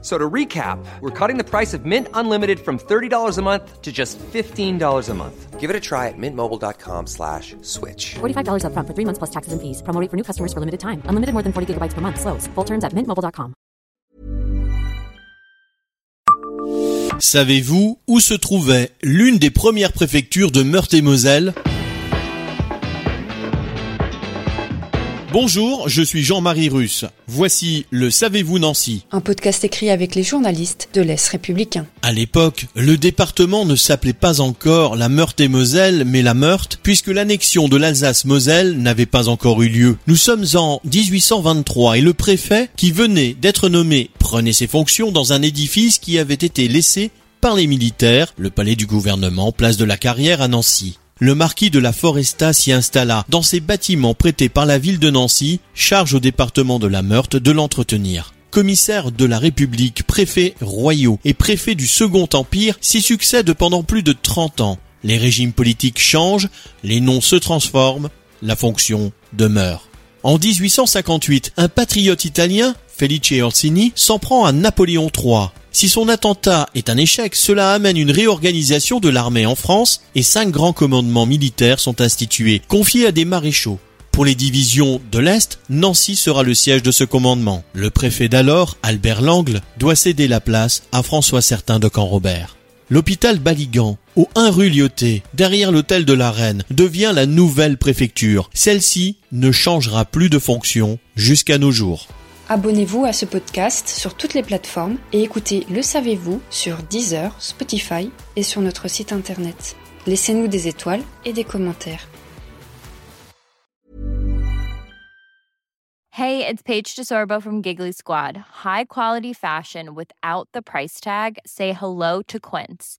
So to recap, we're cutting the price of Mint Unlimited from $30 a month to just $15 a month. Give it a try at mintmobile.com slash switch. $45 upfront for three months plus taxes and fees. Promo rate for new customers for limited time. Unlimited more than 40 gigabytes per month. Slows. Full terms at mintmobile.com. Savez-vous où se trouvait l'une des premières préfectures de Meurthe-et-Moselle? Bonjour, je suis Jean-Marie Russe. Voici le Savez-vous Nancy Un podcast écrit avec les journalistes de l'Est républicain. À l'époque, le département ne s'appelait pas encore la Meurthe-et-Moselle, mais la Meurthe, puisque l'annexion de l'Alsace-Moselle n'avait pas encore eu lieu. Nous sommes en 1823 et le préfet, qui venait d'être nommé, prenait ses fonctions dans un édifice qui avait été laissé par les militaires, le palais du gouvernement, place de la Carrière à Nancy le marquis de la Foresta s'y installa dans ses bâtiments prêtés par la ville de Nancy, charge au département de la Meurthe de l'entretenir. Commissaire de la République, préfet royaux et préfet du Second Empire s'y succèdent pendant plus de 30 ans. Les régimes politiques changent, les noms se transforment, la fonction demeure. En 1858, un patriote italien, Felice Orsini, s'en prend à Napoléon III. Si son attentat est un échec, cela amène une réorganisation de l'armée en France et cinq grands commandements militaires sont institués, confiés à des maréchaux. Pour les divisions de l'Est, Nancy sera le siège de ce commandement. Le préfet d'alors, Albert Langle, doit céder la place à François Certain de Camp-Robert. L'hôpital Baligan, au 1 rue Lyoté, derrière l'hôtel de la Reine, devient la nouvelle préfecture. Celle-ci ne changera plus de fonction jusqu'à nos jours. Abonnez-vous à ce podcast sur toutes les plateformes et écoutez Le Savez-vous sur Deezer, Spotify et sur notre site internet. Laissez-nous des étoiles et des commentaires. Hey, it's Paige DeSorbo from Giggly Squad. High quality fashion without the price tag. Say hello to Quince.